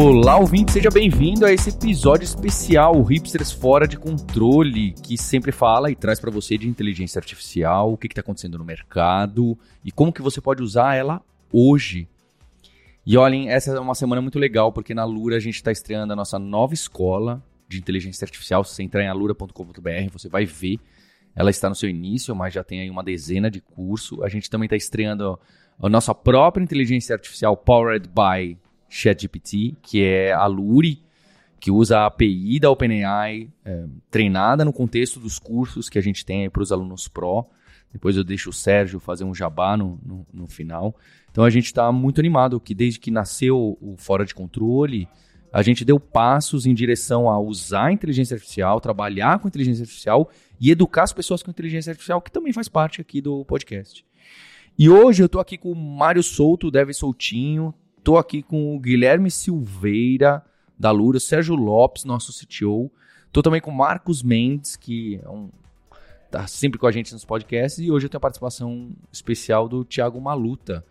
Olá, ouvinte, seja bem-vindo a esse episódio especial, Hipsters Fora de Controle, que sempre fala e traz para você de inteligência artificial, o que está acontecendo no mercado e como que você pode usar ela hoje. E olhem, essa é uma semana muito legal, porque na Lura a gente está estreando a nossa nova escola de inteligência artificial. Se você entrar em alura.com.br, você vai ver. Ela está no seu início, mas já tem aí uma dezena de curso. A gente também está estreando a nossa própria inteligência artificial Powered by ChatGPT, que é a Luri, que usa a API da OpenAI, é, treinada no contexto dos cursos que a gente tem para os alunos Pro. Depois eu deixo o Sérgio fazer um jabá no, no, no final. Então a gente está muito animado que desde que nasceu o Fora de Controle, a gente deu passos em direção a usar a inteligência artificial, trabalhar com inteligência artificial e educar as pessoas com inteligência artificial, que também faz parte aqui do podcast. E hoje eu estou aqui com o Mário Souto, Deve Soltinho, Estou aqui com o Guilherme Silveira, da Lura, Sérgio Lopes, nosso CTO. Estou também com o Marcos Mendes, que é um, tá sempre com a gente nos podcasts. E hoje eu tenho a participação especial do Thiago Maluta.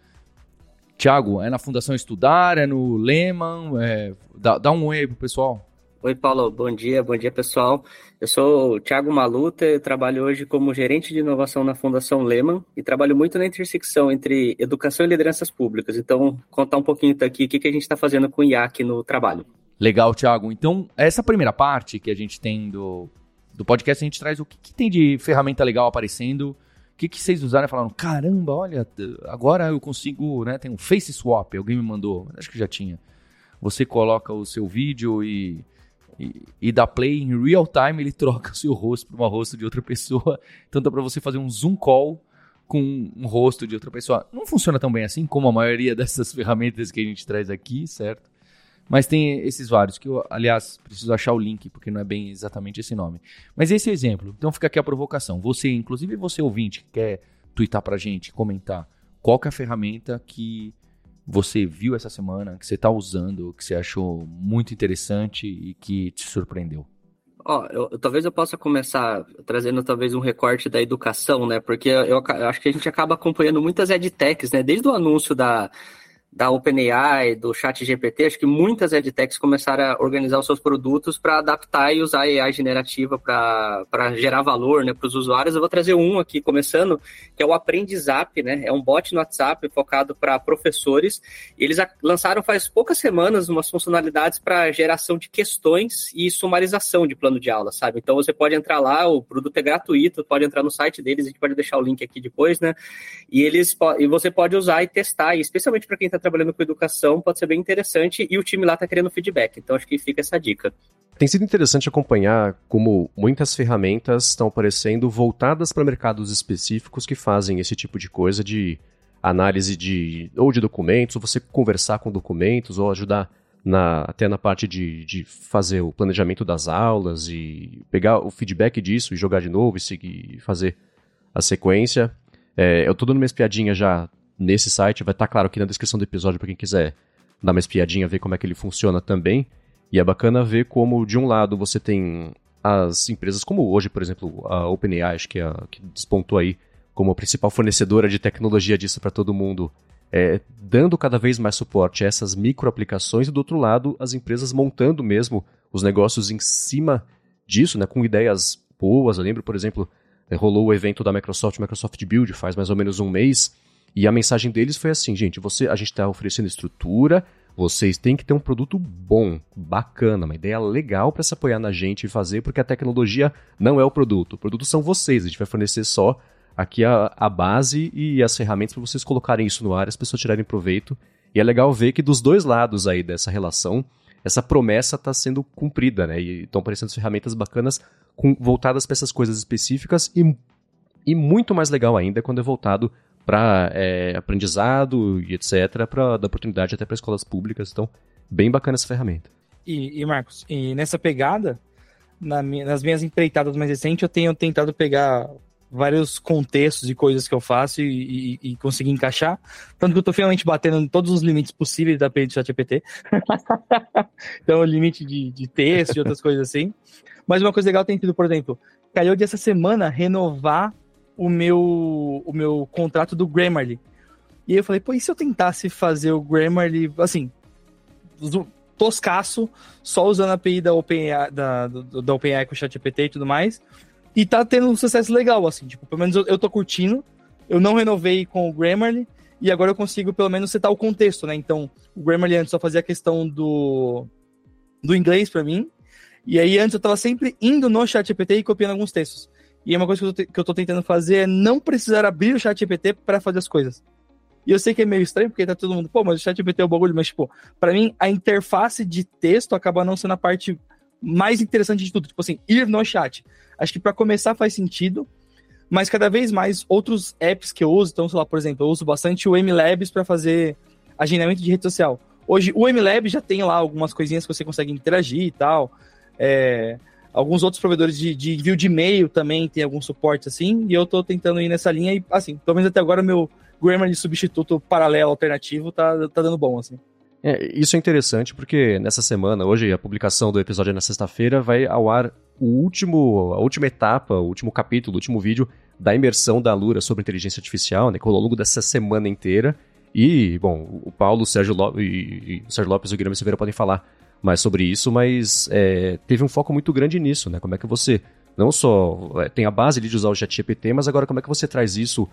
Thiago, é na Fundação Estudar, é no Lehman? É... Dá, dá um oi aí pro pessoal. Oi, Paulo. Bom dia, bom dia, pessoal. Eu sou o Thiago Maluta, eu trabalho hoje como gerente de inovação na Fundação Lehman e trabalho muito na intersecção entre educação e lideranças públicas. Então, contar um pouquinho aqui o que, que a gente está fazendo com o IAC no trabalho. Legal, Thiago. Então, essa primeira parte que a gente tem do, do podcast, a gente traz o que, que tem de ferramenta legal aparecendo, o que, que vocês usaram e falaram, caramba, olha, agora eu consigo, né, tem um Face Swap, alguém me mandou, acho que já tinha. Você coloca o seu vídeo e e, e dá play em real time, ele troca o seu rosto para um rosto de outra pessoa. Então dá para você fazer um zoom call com um rosto de outra pessoa. Não funciona tão bem assim como a maioria dessas ferramentas que a gente traz aqui, certo? Mas tem esses vários, que eu, aliás, preciso achar o link, porque não é bem exatamente esse nome. Mas esse é exemplo. Então fica aqui a provocação. Você, inclusive você ouvinte, que quer twittar pra gente, comentar, qual que é a ferramenta que você viu essa semana, que você está usando, que você achou muito interessante e que te surpreendeu? Ó, eu, talvez eu possa começar trazendo talvez um recorte da educação, né? Porque eu, eu acho que a gente acaba acompanhando muitas edtechs, né? Desde o anúncio da, da OpenAI, do ChatGPT, acho que muitas edtechs começaram a organizar os seus produtos para adaptar e usar a AI generativa para gerar valor né, para os usuários. Eu vou trazer um aqui, começando, que é o Aprendizap, né? É um bot no WhatsApp focado para professores. Eles lançaram faz poucas semanas umas funcionalidades para geração de questões e sumarização de plano de aula, sabe? Então você pode entrar lá, o produto é gratuito, pode entrar no site deles, a gente pode deixar o link aqui depois, né? E eles e você pode usar e testar, e especialmente para quem está trabalhando com educação, pode ser bem interessante e o time lá está querendo feedback. Então acho que fica essa dica. Tem sido interessante acompanhar como muitas ferramentas estão aparecendo voltadas para mercados específicos que fazem esse tipo de coisa de análise de ou de documentos, ou você conversar com documentos, ou ajudar na, até na parte de, de fazer o planejamento das aulas e pegar o feedback disso e jogar de novo e seguir fazer a sequência. É, eu estou dando uma espiadinha já nesse site. Vai estar tá claro aqui na descrição do episódio para quem quiser dar uma espiadinha, ver como é que ele funciona também. E é bacana ver como, de um lado, você tem as empresas como hoje, por exemplo, a OpenAI, acho que, é que despontou aí como a principal fornecedora de tecnologia disso para todo mundo, é, dando cada vez mais suporte a essas microaplicações, e do outro lado, as empresas montando mesmo os negócios em cima disso, né, com ideias boas. Eu lembro, por exemplo, rolou o evento da Microsoft, Microsoft Build, faz mais ou menos um mês, e a mensagem deles foi assim, gente, você, a gente está oferecendo estrutura, vocês têm que ter um produto bom, bacana, uma ideia legal para se apoiar na gente e fazer, porque a tecnologia não é o produto. O produto são vocês, a gente vai fornecer só aqui a, a base e as ferramentas para vocês colocarem isso no ar, as pessoas tirarem proveito. E é legal ver que dos dois lados aí dessa relação, essa promessa está sendo cumprida, né? E estão aparecendo ferramentas bacanas com, voltadas para essas coisas específicas e, e muito mais legal ainda quando é voltado para é, aprendizado e etc., para dar oportunidade até para escolas públicas. Então, bem bacana essa ferramenta. E, e Marcos, e nessa pegada, na, nas minhas empreitadas mais recentes, eu tenho tentado pegar vários contextos e coisas que eu faço e, e, e conseguir encaixar. Tanto que eu tô finalmente batendo em todos os limites possíveis da API do ChatGPT. então, o limite de, de texto e outras coisas assim. Mas uma coisa legal tem sido, por exemplo, caiu de essa semana renovar o meu, o meu contrato do Grammarly. E eu falei, pô, e se eu tentasse fazer o Grammarly, assim, toscaço, só usando a API da OpenAI, da, da OpenAI com o ChatGPT e tudo mais, e tá tendo um sucesso legal, assim, tipo, pelo menos eu, eu tô curtindo, eu não renovei com o Grammarly, e agora eu consigo pelo menos setar o contexto, né? Então, o Grammarly antes só fazia a questão do, do inglês para mim, e aí antes eu tava sempre indo no ChatGPT e copiando alguns textos. E uma coisa que eu, que eu tô tentando fazer é não precisar abrir o ChatGPT para fazer as coisas. E eu sei que é meio estranho, porque tá todo mundo, pô, mas o ChatGPT é o bagulho, mas, tipo, pra mim, a interface de texto acaba não sendo a parte mais interessante de tudo. Tipo assim, ir no chat. Acho que para começar faz sentido, mas cada vez mais outros apps que eu uso, então, sei lá, por exemplo, eu uso bastante o MLabs para fazer agendamento de rede social. Hoje, o MLab já tem lá algumas coisinhas que você consegue interagir e tal. É, alguns outros provedores de, de envio de e-mail também tem algum suporte assim, e eu tô tentando ir nessa linha e, assim, pelo menos até agora, meu Grammar de substituto paralelo alternativo tá, tá dando bom, assim. É, isso é interessante porque nessa semana, hoje a publicação do episódio é na sexta-feira, vai ao ar o último, a última etapa, o último capítulo, o último vídeo da imersão da Lura sobre inteligência artificial, né, que rolou ao longo dessa semana inteira. E, bom, o Paulo, o Sérgio, Lopes, e, o Sérgio Lopes e o Guilherme Silveira podem falar mais sobre isso, mas é, teve um foco muito grande nisso, né? Como é que você não só é, tem a base de usar o ChatGPT, mas agora como é que você traz isso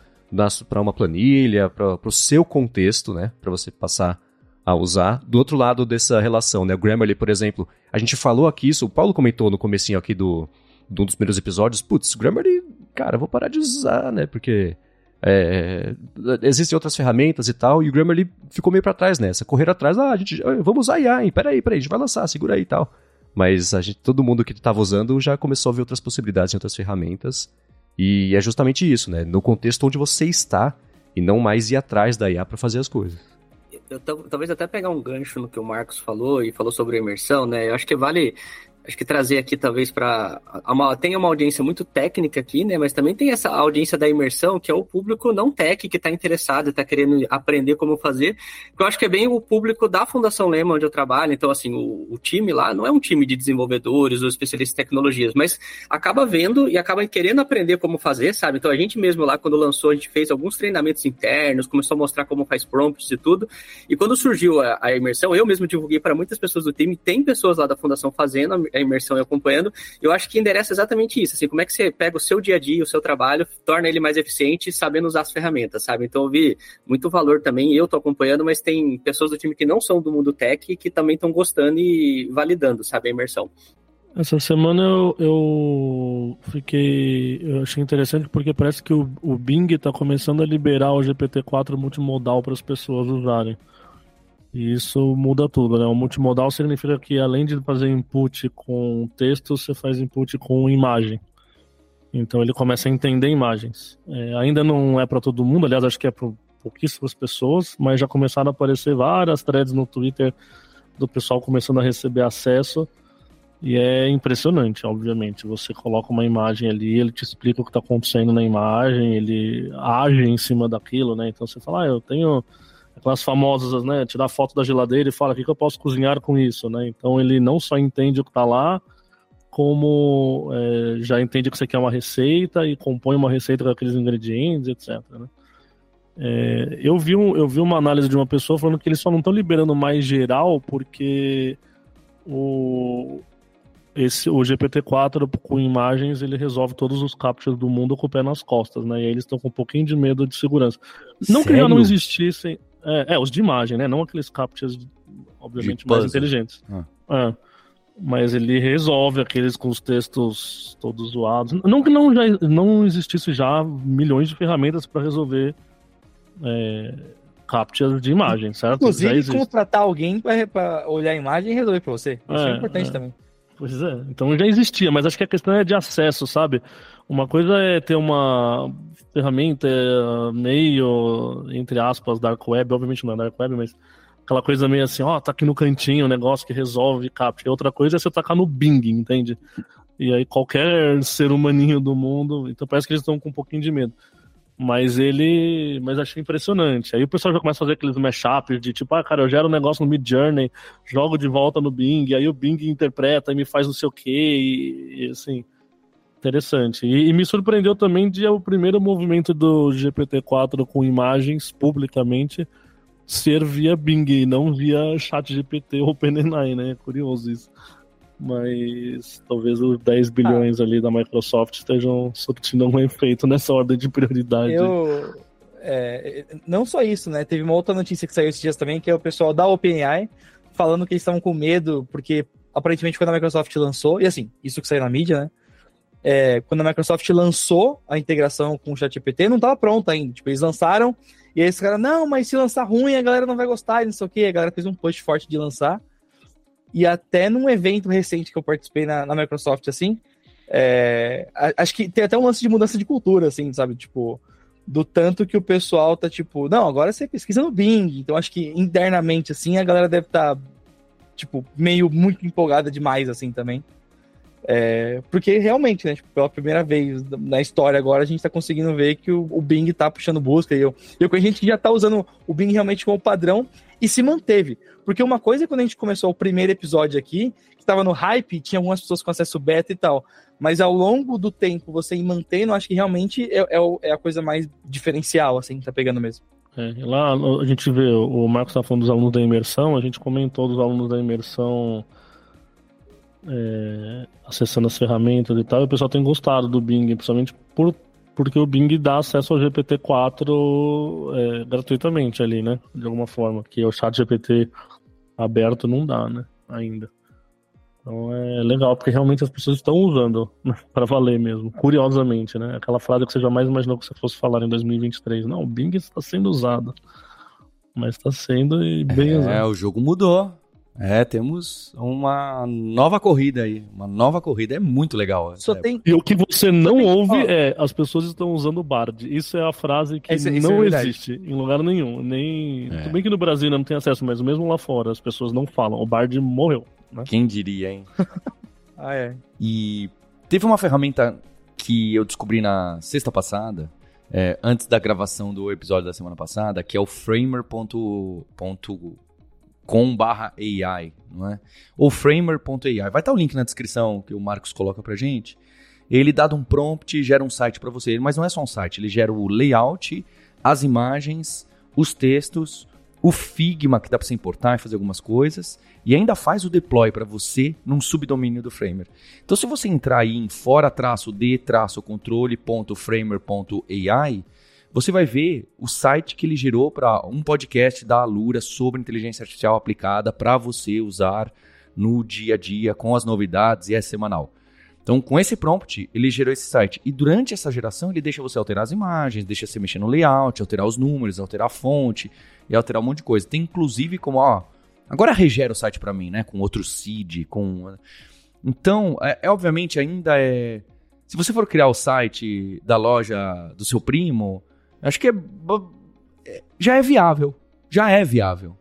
para uma planilha, para o seu contexto, né? Para você passar a usar. Do outro lado dessa relação, né? O Grammarly, por exemplo, a gente falou aqui isso, o Paulo comentou no comecinho aqui do, de um dos primeiros episódios, putz, Grammarly, cara, vou parar de usar, né? Porque é, existem outras ferramentas e tal, e o Grammarly ficou meio para trás nessa. Correr atrás, ah, a gente, vamos usar IA, hein? Peraí, peraí, a gente vai lançar, segura aí e tal. Mas a gente, todo mundo que estava usando já começou a ver outras possibilidades em outras ferramentas. E é justamente isso, né? No contexto onde você está e não mais ir atrás da IA para fazer as coisas. Eu, talvez até pegar um gancho no que o Marcos falou e falou sobre a imersão, né? Eu acho que vale acho que trazer aqui talvez para tem uma audiência muito técnica aqui, né? Mas também tem essa audiência da imersão que é o público não tech que está interessado, está querendo aprender como fazer. Eu acho que é bem o público da Fundação Lema onde eu trabalho. Então assim, o, o, time lá não é um time de desenvolvedores ou especialistas em tecnologias, mas acaba vendo e acaba querendo aprender como fazer, sabe? Então a gente mesmo lá quando lançou a gente fez alguns treinamentos internos, começou a mostrar como faz prompts e tudo. E quando surgiu a, a imersão, eu mesmo divulguei para muitas pessoas do time. Tem pessoas lá da Fundação fazendo a imersão e acompanhando. Eu acho que endereça exatamente isso, assim, como é que você pega o seu dia a dia, o seu trabalho, torna ele mais eficiente, sabendo usar as ferramentas, sabe? Então eu vi muito valor também, eu tô acompanhando, mas tem pessoas do time que não são do mundo tech que também estão gostando e validando, sabe, a imersão. Essa semana eu, eu, fiquei. Eu achei interessante porque parece que o, o Bing está começando a liberar o GPT-4 multimodal para as pessoas usarem. E isso muda tudo, né? O multimodal significa que além de fazer input com texto, você faz input com imagem. Então ele começa a entender imagens. É, ainda não é para todo mundo, aliás, acho que é para pouquíssimas pessoas, mas já começaram a aparecer várias threads no Twitter do pessoal começando a receber acesso. E é impressionante, obviamente. Você coloca uma imagem ali, ele te explica o que está acontecendo na imagem, ele age em cima daquilo, né? Então você fala, ah, eu tenho aquelas famosas, né? Tirar foto da geladeira e fala o que, que eu posso cozinhar com isso, né? Então ele não só entende o que está lá, como é, já entende que você quer uma receita e compõe uma receita com aqueles ingredientes, etc. Né? É, eu, vi um, eu vi uma análise de uma pessoa falando que eles só não estão liberando mais geral porque o, esse, o GPT-4 com imagens ele resolve todos os captchas do mundo com o pé nas costas, né? E aí eles estão com um pouquinho de medo de segurança. Não Sério? que já não existissem. É, é, os de imagem, né? Não aqueles captchas, obviamente, mais inteligentes. Ah. É. Mas ele resolve aqueles com os textos todos zoados. Não que não, já, não existisse já milhões de ferramentas para resolver é, captchas de imagem, certo? Inclusive, contratar alguém para olhar a imagem e resolver para você. Isso é, é importante é. também. Pois é, então já existia, mas acho que a questão é de acesso, sabe? Uma coisa é ter uma ferramenta meio, entre aspas, dark web, obviamente não é dark web, mas aquela coisa meio assim, ó, tá aqui no cantinho o negócio que resolve captcha. Outra coisa é você tacar no Bing, entende? E aí qualquer ser humaninho do mundo. Então parece que eles estão com um pouquinho de medo. Mas ele. Mas achei impressionante. Aí o pessoal já começa a fazer aqueles mashups de tipo, ah, cara, eu gero um negócio no Mid Journey, jogo de volta no Bing, aí o Bing interpreta e me faz não sei o quê, e, e assim. Interessante. E, e, me surpreendeu também de o primeiro movimento do GPT-4 com imagens publicamente ser via Bing e não via ChatGPT ou OpenAI, né? Curioso isso mas talvez os 10 bilhões ah. ali da Microsoft estejam surtindo um efeito nessa ordem de prioridade. Eu, é, não só isso, né? Teve uma outra notícia que saiu esses dias também, que é o pessoal da OpenAI falando que eles estavam com medo, porque aparentemente quando a Microsoft lançou, e assim, isso que saiu na mídia, né? É, quando a Microsoft lançou a integração com o ChatGPT, não estava pronta ainda. Tipo, eles lançaram, e aí esse cara, não, mas se lançar ruim, a galera não vai gostar, e não sei o quê. A galera fez um push forte de lançar. E até num evento recente que eu participei na, na Microsoft, assim, é, acho que tem até um lance de mudança de cultura, assim, sabe? Tipo, do tanto que o pessoal tá tipo, não, agora você pesquisa no Bing. Então acho que internamente, assim, a galera deve estar, tá, tipo, meio muito empolgada demais, assim, também. É, porque realmente, né, tipo, pela primeira vez na história agora, a gente tá conseguindo ver que o, o Bing tá puxando busca. E eu, eu a gente já tá usando o Bing realmente como padrão e se manteve. Porque uma coisa é quando a gente começou o primeiro episódio aqui, que estava no hype, tinha algumas pessoas com acesso beta e tal. Mas ao longo do tempo, você ir mantendo, acho que realmente é, é, é a coisa mais diferencial, assim, tá pegando mesmo. É, lá a gente vê, o Marcos tá falando dos alunos da imersão, a gente comentou dos alunos da imersão é, acessando as ferramentas e tal, e o pessoal tem gostado do Bing, principalmente por porque o Bing dá acesso ao GPT-4 é, gratuitamente ali, né? De alguma forma, que o chat GPT aberto não dá, né? Ainda. Então é legal, porque realmente as pessoas estão usando né? para valer mesmo, curiosamente, né? Aquela frase que você jamais imaginou que você fosse falar em 2023. Não, o Bing está sendo usado. Mas está sendo e bem é, usado. É, o jogo mudou. É, temos uma nova corrida aí. Uma nova corrida. É muito legal. Só tem... E o que você não tem... ouve é as pessoas estão usando o Bard. Isso é a frase que esse, não é existe em lugar nenhum. Nem... É. Tudo bem que no Brasil não tem acesso, mas mesmo lá fora as pessoas não falam. O Bard morreu. Né? Quem diria, hein? ah, é. E teve uma ferramenta que eu descobri na sexta passada, é, antes da gravação do episódio da semana passada, que é o framer.com com barra AI, não é? Ou framer.ai. Vai estar o link na descrição que o Marcos coloca pra gente. Ele dado um prompt gera um site para você, mas não é só um site, ele gera o layout, as imagens, os textos, o Figma que dá para você importar e fazer algumas coisas e ainda faz o deploy para você num subdomínio do Framer. Então se você entrar aí em fora-d-controle.framer.ai, você vai ver o site que ele gerou para um podcast da Alura sobre inteligência artificial aplicada para você usar no dia a dia com as novidades e é semanal. Então, com esse prompt, ele gerou esse site. E durante essa geração, ele deixa você alterar as imagens, deixa você mexer no layout, alterar os números, alterar a fonte e alterar um monte de coisa. Tem inclusive como, ó, agora regera o site para mim, né? Com outro seed, com. Então, é, é, obviamente ainda é. Se você for criar o site da loja do seu primo, Acho que é, é, já é viável. Já é viável.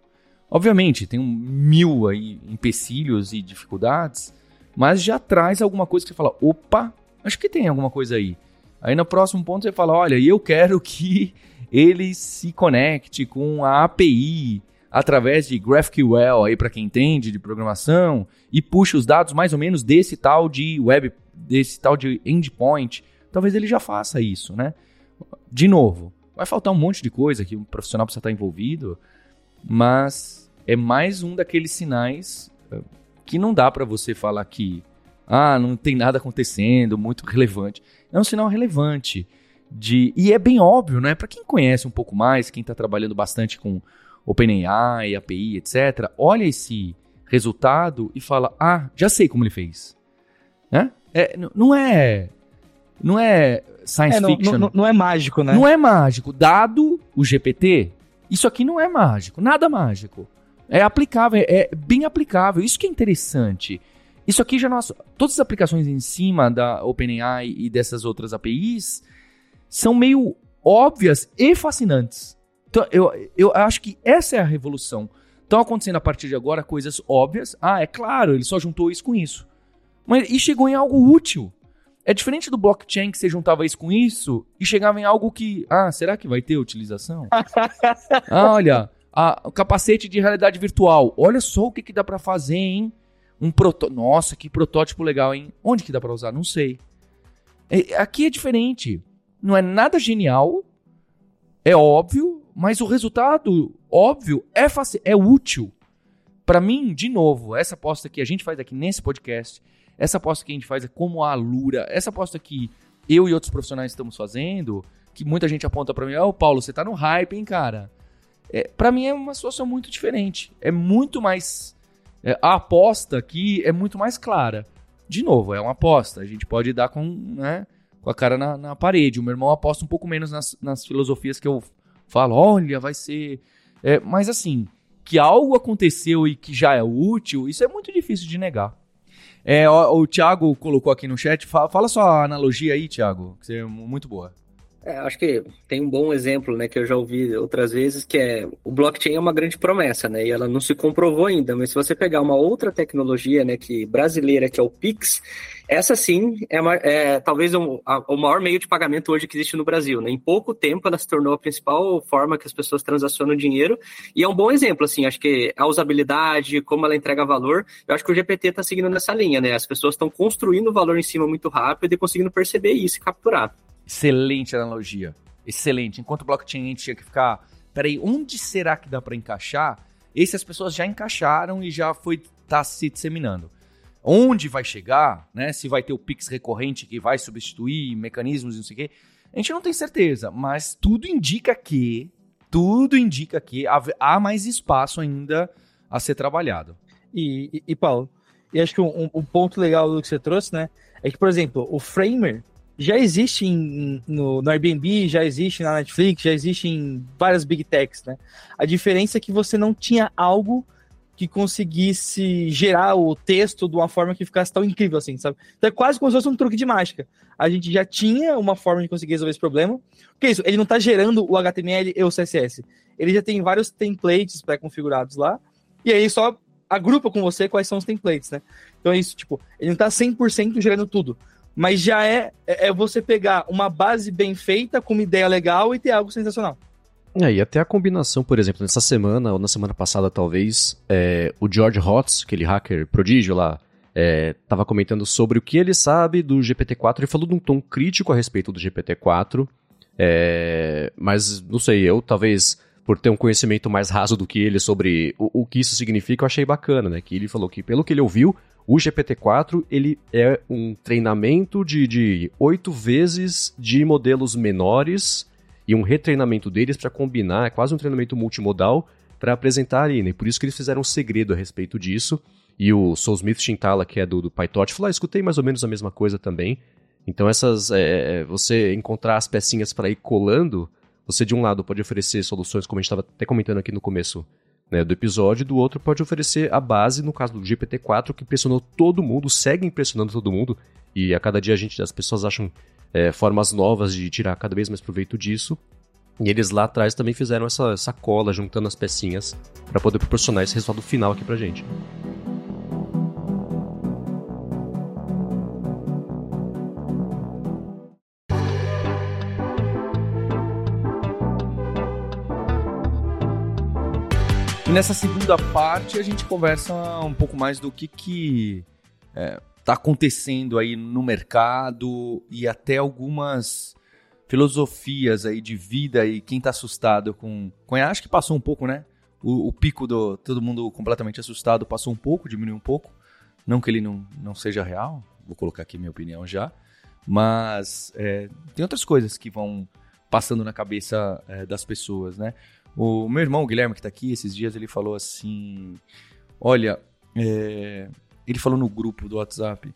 Obviamente, tem um mil aí empecilhos e dificuldades, mas já traz alguma coisa que você fala, opa, acho que tem alguma coisa aí. Aí no próximo ponto você fala, olha, eu quero que ele se conecte com a API através de GraphQL aí para quem entende de programação e puxe os dados mais ou menos desse tal de web, desse tal de endpoint. Talvez ele já faça isso, né? De novo, vai faltar um monte de coisa que o profissional precisa estar envolvido, mas é mais um daqueles sinais eh, que não dá para você falar que ah, não tem nada acontecendo, muito relevante. É um sinal relevante de e é bem óbvio, né? Para quem conhece um pouco mais, quem está trabalhando bastante com OpenAI, API, etc. Olha esse resultado e fala: ah, já sei como ele fez, né? É, não é não é science é, não, fiction. Não, não, é mágico, né? Não é mágico. Dado o GPT, isso aqui não é mágico. Nada mágico. É aplicável, é bem aplicável. Isso que é interessante. Isso aqui já nós. Todas as aplicações em cima da OpenAI e dessas outras APIs são meio óbvias e fascinantes. Então, eu, eu acho que essa é a revolução. Estão acontecendo a partir de agora coisas óbvias. Ah, é claro, ele só juntou isso com isso. Mas, e chegou em algo útil. É diferente do blockchain que você juntava isso com isso e chegava em algo que, ah, será que vai ter utilização? ah, olha, a, o capacete de realidade virtual. Olha só o que, que dá para fazer, hein? Um proto... Nossa, que protótipo legal, hein? Onde que dá para usar? Não sei. É, aqui é diferente. Não é nada genial, é óbvio, mas o resultado óbvio é, é útil. Para mim, de novo, essa aposta que a gente faz aqui nesse podcast essa aposta que a gente faz é como a Alura. Essa aposta que eu e outros profissionais estamos fazendo, que muita gente aponta para mim, ô oh, Paulo, você tá no hype, hein, cara? É, para mim é uma situação muito diferente. É muito mais. É, a aposta aqui é muito mais clara. De novo, é uma aposta. A gente pode dar com, né, com a cara na, na parede. O meu irmão aposta um pouco menos nas, nas filosofias que eu falo, olha, vai ser. É, mas assim, que algo aconteceu e que já é útil, isso é muito difícil de negar. É, o, o Thiago colocou aqui no chat. Fala, fala sua analogia aí, Thiago, que é muito boa. É, acho que tem um bom exemplo, né, que eu já ouvi outras vezes, que é o blockchain é uma grande promessa, né, e ela não se comprovou ainda, mas se você pegar uma outra tecnologia, né, que brasileira, que é o Pix, essa sim é, uma, é talvez o, a, o, maior meio de pagamento hoje que existe no Brasil, né, em pouco tempo ela se tornou a principal forma que as pessoas transacionam dinheiro, e é um bom exemplo, assim, acho que a usabilidade, como ela entrega valor, eu acho que o GPT está seguindo nessa linha, né, as pessoas estão construindo valor em cima muito rápido e conseguindo perceber isso e capturar. Excelente analogia. Excelente. Enquanto o blockchain a gente tinha que ficar, peraí, onde será que dá para encaixar? Esse as pessoas já encaixaram e já foi tá se disseminando. Onde vai chegar, né? Se vai ter o Pix recorrente que vai substituir mecanismos e não sei o quê. A gente não tem certeza, mas tudo indica que, tudo indica que há mais espaço ainda a ser trabalhado. E, e, e Paulo, e acho que um, um, ponto legal do que você trouxe, né? É que, por exemplo, o Framer, já existe em, no, no, Airbnb, já existe na Netflix, já existe em várias big techs, né? A diferença é que você não tinha algo que conseguisse gerar o texto de uma forma que ficasse tão incrível assim, sabe? Então é quase como se fosse um truque de mágica. A gente já tinha uma forma de conseguir resolver esse problema. Porque é isso, ele não está gerando o HTML e o CSS. Ele já tem vários templates pré-configurados lá, e aí só agrupa com você quais são os templates, né? Então é isso, tipo, ele não está 100% gerando tudo mas já é, é, é você pegar uma base bem feita, com uma ideia legal e ter algo sensacional. É, e até a combinação, por exemplo, nessa semana, ou na semana passada talvez, é, o George Hotz, aquele hacker prodígio lá, estava é, comentando sobre o que ele sabe do GPT-4 e falou de um tom crítico a respeito do GPT-4, é, mas não sei, eu talvez por ter um conhecimento mais raso do que ele sobre o, o que isso significa, eu achei bacana, né? Que ele falou que, pelo que ele ouviu, o GPT-4 ele é um treinamento de oito vezes de modelos menores e um retreinamento deles para combinar, é quase um treinamento multimodal para apresentar ali, né? Por isso que eles fizeram um segredo a respeito disso. E o Soul Smith Shintala, que é do, do PyTorch, falou: ah, escutei mais ou menos a mesma coisa também. Então, essas. É, é você encontrar as pecinhas para ir colando, você de um lado pode oferecer soluções, como a gente estava até comentando aqui no começo, né, do episódio, do outro pode oferecer a base, no caso do GPT-4, que impressionou todo mundo, segue impressionando todo mundo, e a cada dia a gente, as pessoas acham é, formas novas de tirar cada vez mais proveito disso. E eles lá atrás também fizeram essa, essa cola, juntando as pecinhas, para poder proporcionar esse resultado final aqui pra gente. Nessa segunda parte a gente conversa um pouco mais do que que é, tá acontecendo aí no mercado e até algumas filosofias aí de vida e quem tá assustado com... com acho que passou um pouco, né? O, o, pico do todo mundo completamente assustado passou um pouco, diminuiu um pouco. Não que ele não, não seja real, vou colocar aqui minha opinião já. Mas é, tem outras coisas que vão passando na cabeça é, das pessoas, né? O meu irmão, o Guilherme, que tá aqui esses dias, ele falou assim: Olha, é... ele falou no grupo do WhatsApp.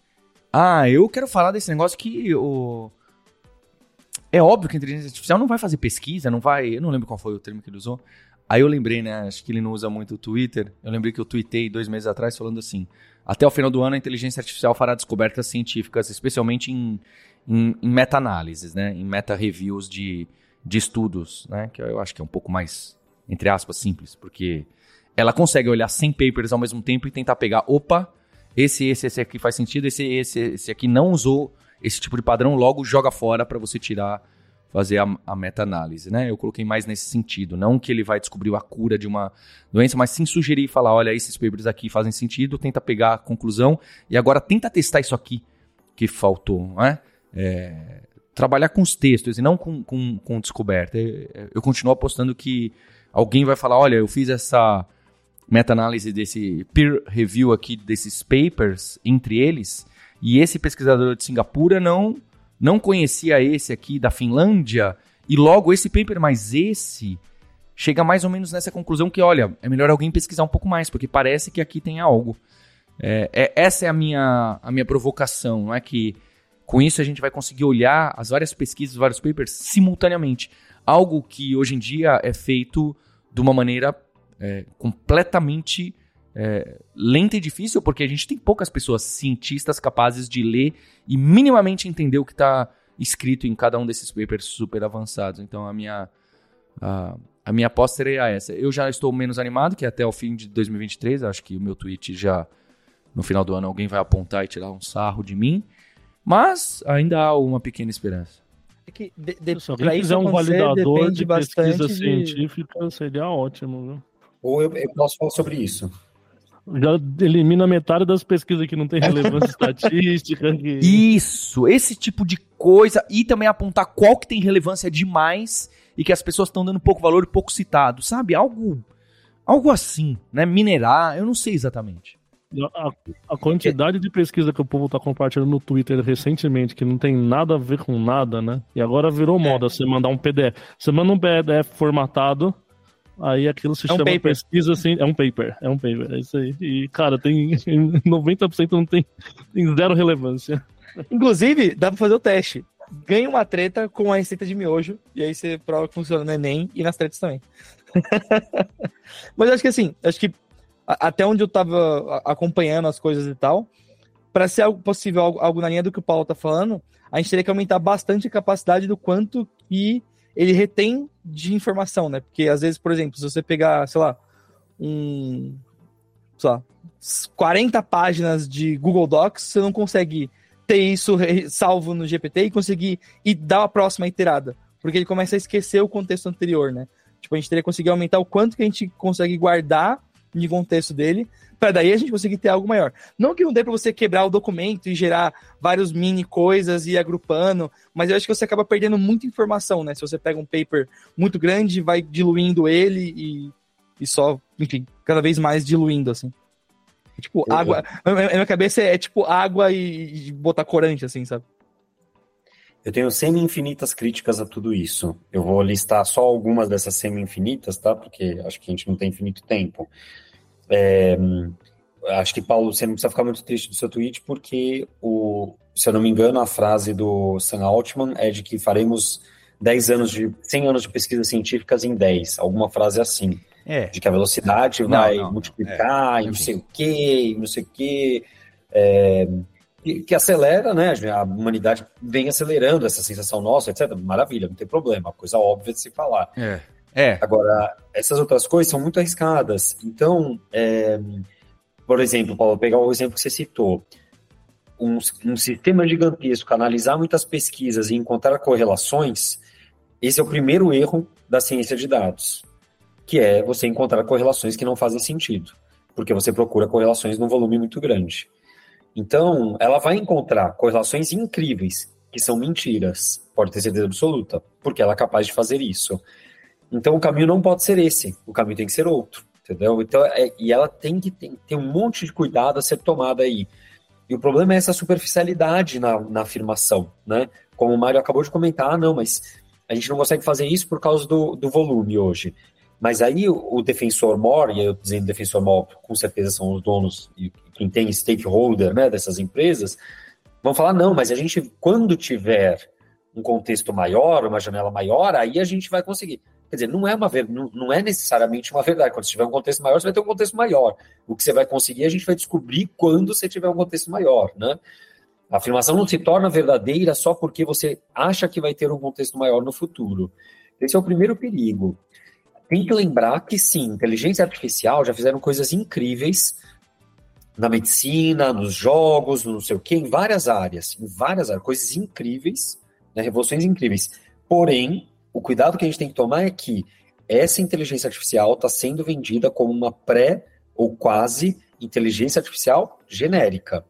Ah, eu quero falar desse negócio que o. É óbvio que a inteligência artificial não vai fazer pesquisa, não vai. Eu não lembro qual foi o termo que ele usou. Aí eu lembrei, né? Acho que ele não usa muito o Twitter. Eu lembrei que eu tweetei dois meses atrás falando assim: até o final do ano a inteligência artificial fará descobertas científicas, especialmente em, em, em meta-análises, né? Em meta-reviews de, de estudos, né? Que eu acho que é um pouco mais, entre aspas, simples, porque ela consegue olhar 100 papers ao mesmo tempo e tentar pegar, opa, esse, esse, esse aqui faz sentido, esse, esse, esse aqui não usou esse tipo de padrão, logo joga fora para você tirar, fazer a, a meta-análise, né? Eu coloquei mais nesse sentido, não que ele vai descobrir a cura de uma doença, mas sim sugerir e falar, olha, esses papers aqui fazem sentido, tenta pegar a conclusão e agora tenta testar isso aqui que faltou, né? É, trabalhar com os textos e não com, com, com descoberta. Eu, continuo apostando que alguém vai falar, olha, eu fiz essa meta-análise desse peer review aqui desses papers entre eles, e esse pesquisador de Singapura não não conhecia esse aqui da Finlândia, e logo esse paper mais esse chega mais ou menos nessa conclusão que, olha, é melhor alguém pesquisar um pouco mais, porque parece que aqui tem algo. É, é, essa é a minha, a minha provocação, não é que com isso a gente vai conseguir olhar as várias pesquisas, os vários papers simultaneamente. Algo que hoje em dia é feito de uma maneira é, completamente é, lenta e difícil, porque a gente tem poucas pessoas cientistas capazes de ler e minimamente entender o que está escrito em cada um desses papers super avançados. Então a minha a, a minha aposta seria essa. Eu já estou menos animado, que é até o fim de 2023, acho que o meu tweet já no final do ano alguém vai apontar e tirar um sarro de mim, mas ainda há uma pequena esperança. É que de, de, Se alguém quiser um validador de pesquisa de... científica, seria ótimo, viu? Ou eu, eu posso falar sobre isso. Já elimina metade das pesquisas que não tem relevância estatística. Que... Isso, esse tipo de coisa. E também apontar qual que tem relevância demais e que as pessoas estão dando pouco valor e pouco citado, sabe? Algo, algo assim, né? Minerar, eu não sei exatamente. A, a quantidade de pesquisa que o povo tá compartilhando no Twitter recentemente, que não tem nada a ver com nada, né? E agora virou moda é. você mandar um PDF. Você manda um PDF formatado, Aí aquilo se é chama pesquisa assim, é um paper, é um paper, é isso aí. E, cara, tem 90% não tem, tem zero relevância. Inclusive, dá pra fazer o teste. Ganha uma treta com a receita de miojo, e aí você prova que funciona no Enem e nas tretas também. Mas acho que assim, acho que até onde eu tava acompanhando as coisas e tal, para ser algo possível, algo, algo na linha do que o Paulo tá falando, a gente teria que aumentar bastante a capacidade do quanto que ele retém de informação, né? Porque às vezes, por exemplo, se você pegar, sei lá, um. Sei lá, 40 páginas de Google Docs, você não consegue ter isso salvo no GPT e conseguir e dar a próxima iterada. Porque ele começa a esquecer o contexto anterior, né? Tipo, a gente teria que conseguir aumentar o quanto que a gente consegue guardar de contexto dele para daí a gente conseguir ter algo maior. Não que não dê para você quebrar o documento e gerar vários mini coisas e ir agrupando, mas eu acho que você acaba perdendo muita informação, né? Se você pega um paper muito grande, vai diluindo ele e, e só, enfim, cada vez mais diluindo, assim. É tipo, eu, água. Eu... Na minha cabeça é, é tipo água e, e botar corante, assim, sabe? Eu tenho semi-infinitas críticas a tudo isso. Eu vou listar só algumas dessas semi-infinitas, tá? Porque acho que a gente não tem infinito tempo. É, acho que, Paulo, você não precisa ficar muito triste do seu tweet, porque, o, se eu não me engano, a frase do Sam Altman é de que faremos 10 anos de 100 anos de pesquisas científicas em 10, alguma frase assim. É. De que a velocidade não, vai não, multiplicar, é. e não sei o quê, não sei o quê. É, que acelera, né? A humanidade vem acelerando essa sensação nossa, etc. Maravilha, não tem problema, coisa óbvia de se falar. É. É. Agora, essas outras coisas são muito arriscadas. Então, é, por exemplo, Paulo, pegar o exemplo que você citou. Um, um sistema gigantesco, analisar muitas pesquisas e encontrar correlações, esse é o primeiro erro da ciência de dados, que é você encontrar correlações que não fazem sentido, porque você procura correlações num volume muito grande. Então, ela vai encontrar correlações incríveis, que são mentiras, pode ter certeza absoluta, porque ela é capaz de fazer isso. Então o caminho não pode ser esse, o caminho tem que ser outro, entendeu? Então, é, e ela tem que ter, ter, um monte de cuidado a ser tomado aí. E o problema é essa superficialidade na, na afirmação, né? Como o Mário acabou de comentar, ah, não, mas a gente não consegue fazer isso por causa do, do volume hoje. Mas aí o, o defensor maior, e eu dizendo defensor maior, com certeza são os donos e quem tem stakeholder né, dessas empresas, vão falar, não, mas a gente, quando tiver um contexto maior, uma janela maior, aí a gente vai conseguir. Quer dizer, não é, uma, não, não é necessariamente uma verdade. Quando você tiver um contexto maior, você vai ter um contexto maior. O que você vai conseguir, a gente vai descobrir quando você tiver um contexto maior, né? A afirmação não se torna verdadeira só porque você acha que vai ter um contexto maior no futuro. Esse é o primeiro perigo. Tem que lembrar que sim, inteligência artificial já fizeram coisas incríveis na medicina, nos jogos, não sei o quê, em várias áreas, em várias áreas, coisas incríveis, né, revoluções incríveis. Porém, o cuidado que a gente tem que tomar é que essa inteligência artificial está sendo vendida como uma pré ou quase inteligência artificial genérica.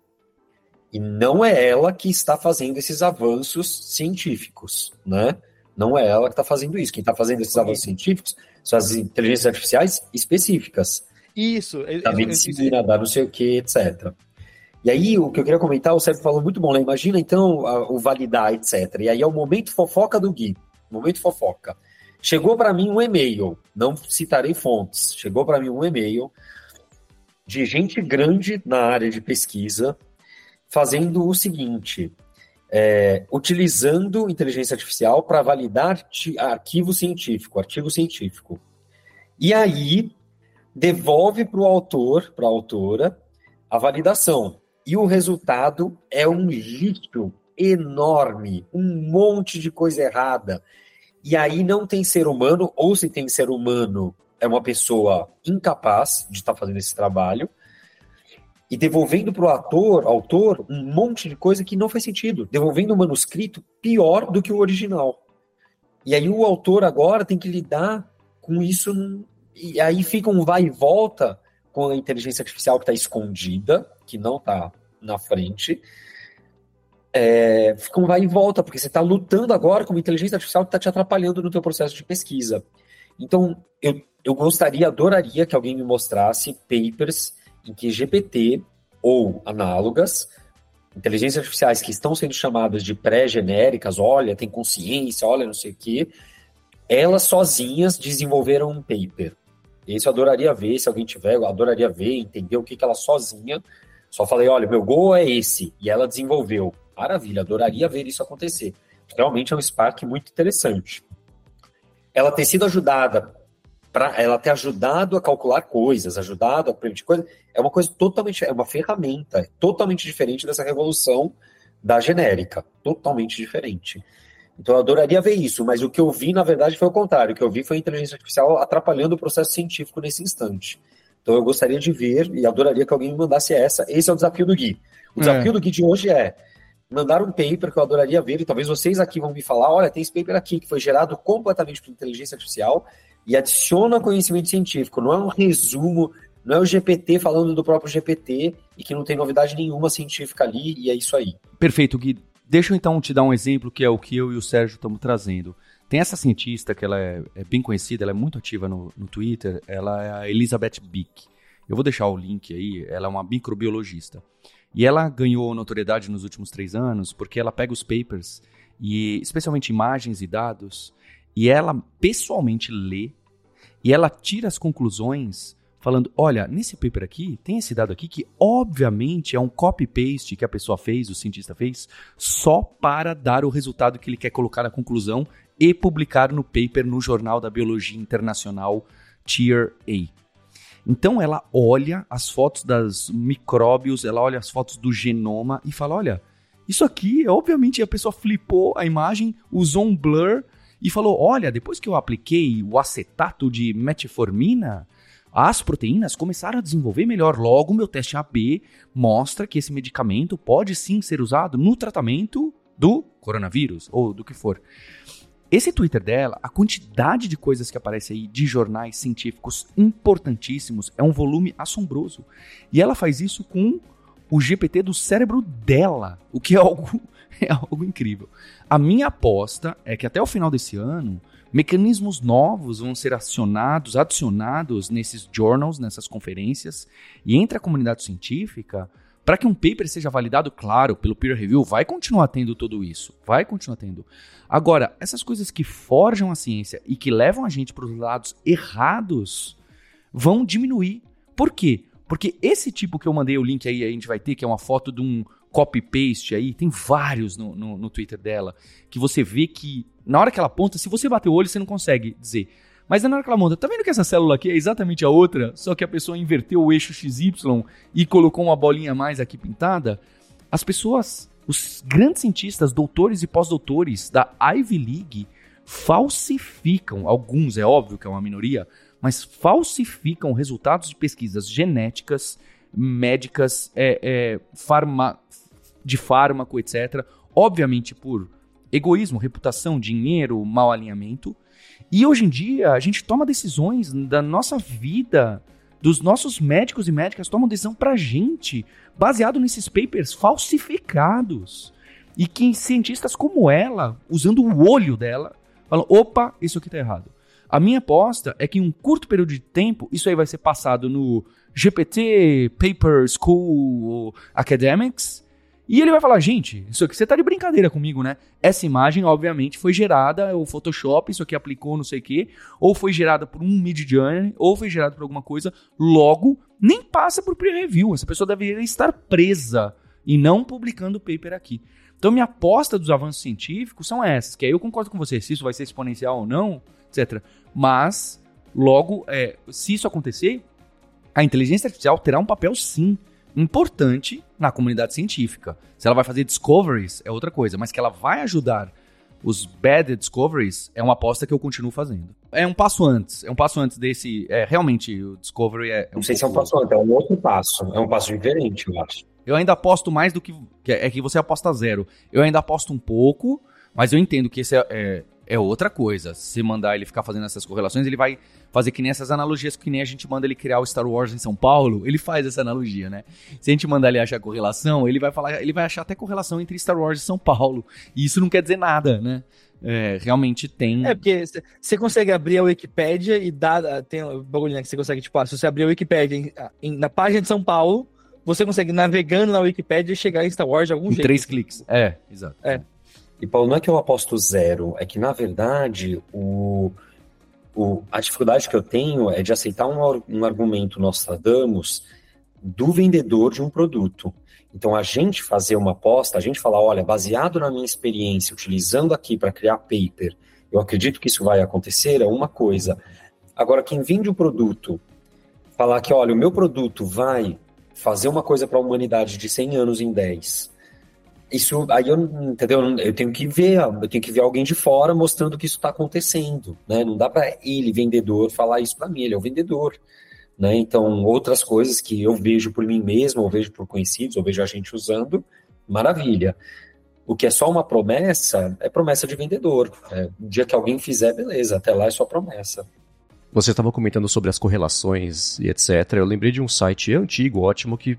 E não é ela que está fazendo esses avanços científicos, né? Não é ela que está fazendo isso. Quem está fazendo esses avanços científicos são as inteligências artificiais específicas. Isso. Da medicina, da não sei o que, etc. E aí, o que eu queria comentar, o Sérgio falou muito bom, né? Imagina, então, a, o validar, etc. E aí é o momento fofoca do Gui. Momento fofoca. Chegou para mim um e-mail, não citarei fontes, chegou para mim um e-mail de gente grande na área de pesquisa, fazendo o seguinte: é, utilizando inteligência artificial para validar arquivo científico, artigo científico. E aí devolve para o autor, para a autora, a validação. E o resultado é um lixo enorme, um monte de coisa errada. E aí não tem ser humano, ou se tem ser humano, é uma pessoa incapaz de estar tá fazendo esse trabalho, e devolvendo para o ator, autor, um monte de coisa que não faz sentido, devolvendo o manuscrito pior do que o original. E aí o autor agora tem que lidar com isso, e aí fica um vai e volta com a inteligência artificial que está escondida, que não está na frente. É, fica um vai e volta, porque você está lutando agora com uma inteligência artificial que está te atrapalhando no teu processo de pesquisa. Então, eu, eu gostaria, adoraria que alguém me mostrasse papers em que GPT ou análogas, inteligências artificiais que estão sendo chamadas de pré-genéricas, olha, tem consciência, olha, não sei o quê, elas sozinhas desenvolveram um paper. Esse eu adoraria ver, se alguém tiver, eu adoraria ver, entender o que, que ela sozinha. Só falei, olha, meu gol é esse, e ela desenvolveu. Maravilha, adoraria ver isso acontecer. Realmente é um Spark muito interessante. Ela ter sido ajudada para ela ter ajudado a calcular coisas, ajudado a prevenir coisas, é uma coisa totalmente, é uma ferramenta, é totalmente diferente dessa revolução da genérica, totalmente diferente. Então eu adoraria ver isso, mas o que eu vi, na verdade, foi o contrário. O que eu vi foi a inteligência artificial atrapalhando o processo científico nesse instante. Então eu gostaria de ver e adoraria que alguém me mandasse essa. Esse é o desafio do Gui. O desafio é. do Gui de hoje é mandar um paper que eu adoraria ver, e talvez vocês aqui vão me falar, olha, tem esse paper aqui que foi gerado completamente por inteligência artificial e adiciona conhecimento científico, não é um resumo, não é o GPT falando do próprio GPT e que não tem novidade nenhuma científica ali, e é isso aí. Perfeito, Gui. Deixa eu então te dar um exemplo que é o que eu e o Sérgio estamos trazendo. Tem essa cientista que ela é, é bem conhecida, ela é muito ativa no, no Twitter, ela é a Elizabeth Bick. Eu vou deixar o link aí, ela é uma microbiologista. E ela ganhou notoriedade nos últimos três anos porque ela pega os papers, e especialmente imagens e dados, e ela pessoalmente lê e ela tira as conclusões falando: olha, nesse paper aqui, tem esse dado aqui que obviamente é um copy-paste que a pessoa fez, o cientista fez, só para dar o resultado que ele quer colocar na conclusão e publicar no paper no Jornal da Biologia Internacional Tier A. Então ela olha as fotos das micróbios, ela olha as fotos do genoma e fala: olha, isso aqui, obviamente, a pessoa flipou a imagem, usou um blur e falou: olha, depois que eu apliquei o acetato de metformina, as proteínas começaram a desenvolver melhor. Logo, meu teste AB mostra que esse medicamento pode sim ser usado no tratamento do coronavírus ou do que for. Esse Twitter dela, a quantidade de coisas que aparece aí de jornais científicos importantíssimos é um volume assombroso. E ela faz isso com o GPT do cérebro dela, o que é algo é algo incrível. A minha aposta é que até o final desse ano, mecanismos novos vão ser acionados, adicionados nesses journals, nessas conferências, e entre a comunidade científica, para que um paper seja validado, claro, pelo peer review, vai continuar tendo tudo isso, vai continuar tendo. Agora, essas coisas que forjam a ciência e que levam a gente para os lados errados vão diminuir. Por quê? Porque esse tipo que eu mandei o link aí, a gente vai ter, que é uma foto de um copy-paste aí, tem vários no, no, no, Twitter dela, que você vê que na hora que ela aponta, se você bater o olho, você não consegue dizer. Mas na hora que ela monta, tá vendo que essa célula aqui é exatamente a outra, só que a pessoa inverteu o eixo XY e colocou uma bolinha a mais aqui pintada? As pessoas, os grandes cientistas, doutores e pós-doutores da Ivy League falsificam, alguns é óbvio que é uma minoria, mas falsificam resultados de pesquisas genéticas médicas, é, é, farma, de fármaco, etc. Obviamente por egoísmo, reputação, dinheiro, mau alinhamento. E hoje em dia a gente toma decisões da nossa vida, dos nossos médicos e médicas tomam decisão pra gente, baseado nesses papers falsificados. E que cientistas como ela, usando o olho dela, falam: opa, isso aqui tá errado. A minha aposta é que em um curto período de tempo, isso aí vai ser passado no GPT Paper School Academics, e ele vai falar, gente, isso aqui você tá de brincadeira comigo, né? Essa imagem, obviamente, foi gerada, o Photoshop, isso aqui aplicou não sei o quê, ou foi gerada por um Mid Journey, ou foi gerada por alguma coisa, logo, nem passa por peer review. Essa pessoa deveria estar presa e não publicando o paper aqui. Então, minha aposta dos avanços científicos são essas, que aí eu concordo com você, se isso vai ser exponencial ou não, etc. Mas, logo, é, se isso acontecer, a inteligência artificial terá um papel sim importante na comunidade científica. Se ela vai fazer discoveries, é outra coisa, mas que ela vai ajudar os bad discoveries é uma aposta que eu continuo fazendo. É um passo antes, é um passo antes desse. É, realmente, o discovery é. é um Não sei se é um passo antes, é um outro passo. É um passo diferente, eu acho. Eu ainda aposto mais do que. É que você aposta zero. Eu ainda aposto um pouco, mas eu entendo que esse é, é é outra coisa. Se mandar ele ficar fazendo essas correlações, ele vai fazer que nem essas analogias, que nem a gente manda ele criar o Star Wars em São Paulo, ele faz essa analogia, né? Se a gente mandar ele achar correlação, ele vai falar, ele vai achar até correlação entre Star Wars e São Paulo. E isso não quer dizer nada, né? É, realmente tem. É, porque você consegue abrir a Wikipédia e dar. Tem um bagulho né, que você consegue, tipo, ah, se você abrir a Wikipédia em, em, na página de São Paulo, você consegue navegando na Wikipédia chegar em Star Wars de algum em jeito. Três cliques. É, exato. É. E, Paulo, não é que eu aposto zero, é que, na verdade, o, o, a dificuldade que eu tenho é de aceitar um, um argumento Nostradamus do vendedor de um produto. Então, a gente fazer uma aposta, a gente falar, olha, baseado na minha experiência, utilizando aqui para criar paper, eu acredito que isso vai acontecer, é uma coisa. Agora, quem vende o um produto, falar que, olha, o meu produto vai fazer uma coisa para a humanidade de 100 anos em 10, isso aí eu entendeu? Eu tenho que ver eu tenho que ver alguém de fora mostrando que isso está acontecendo né? Não dá para ele vendedor falar isso para mim ele é o vendedor né? Então outras coisas que eu vejo por mim mesmo ou vejo por conhecidos ou vejo a gente usando maravilha. O que é só uma promessa é promessa de vendedor. É, o dia que alguém fizer beleza até lá é só promessa. Você estava comentando sobre as correlações e etc. Eu lembrei de um site antigo, ótimo, que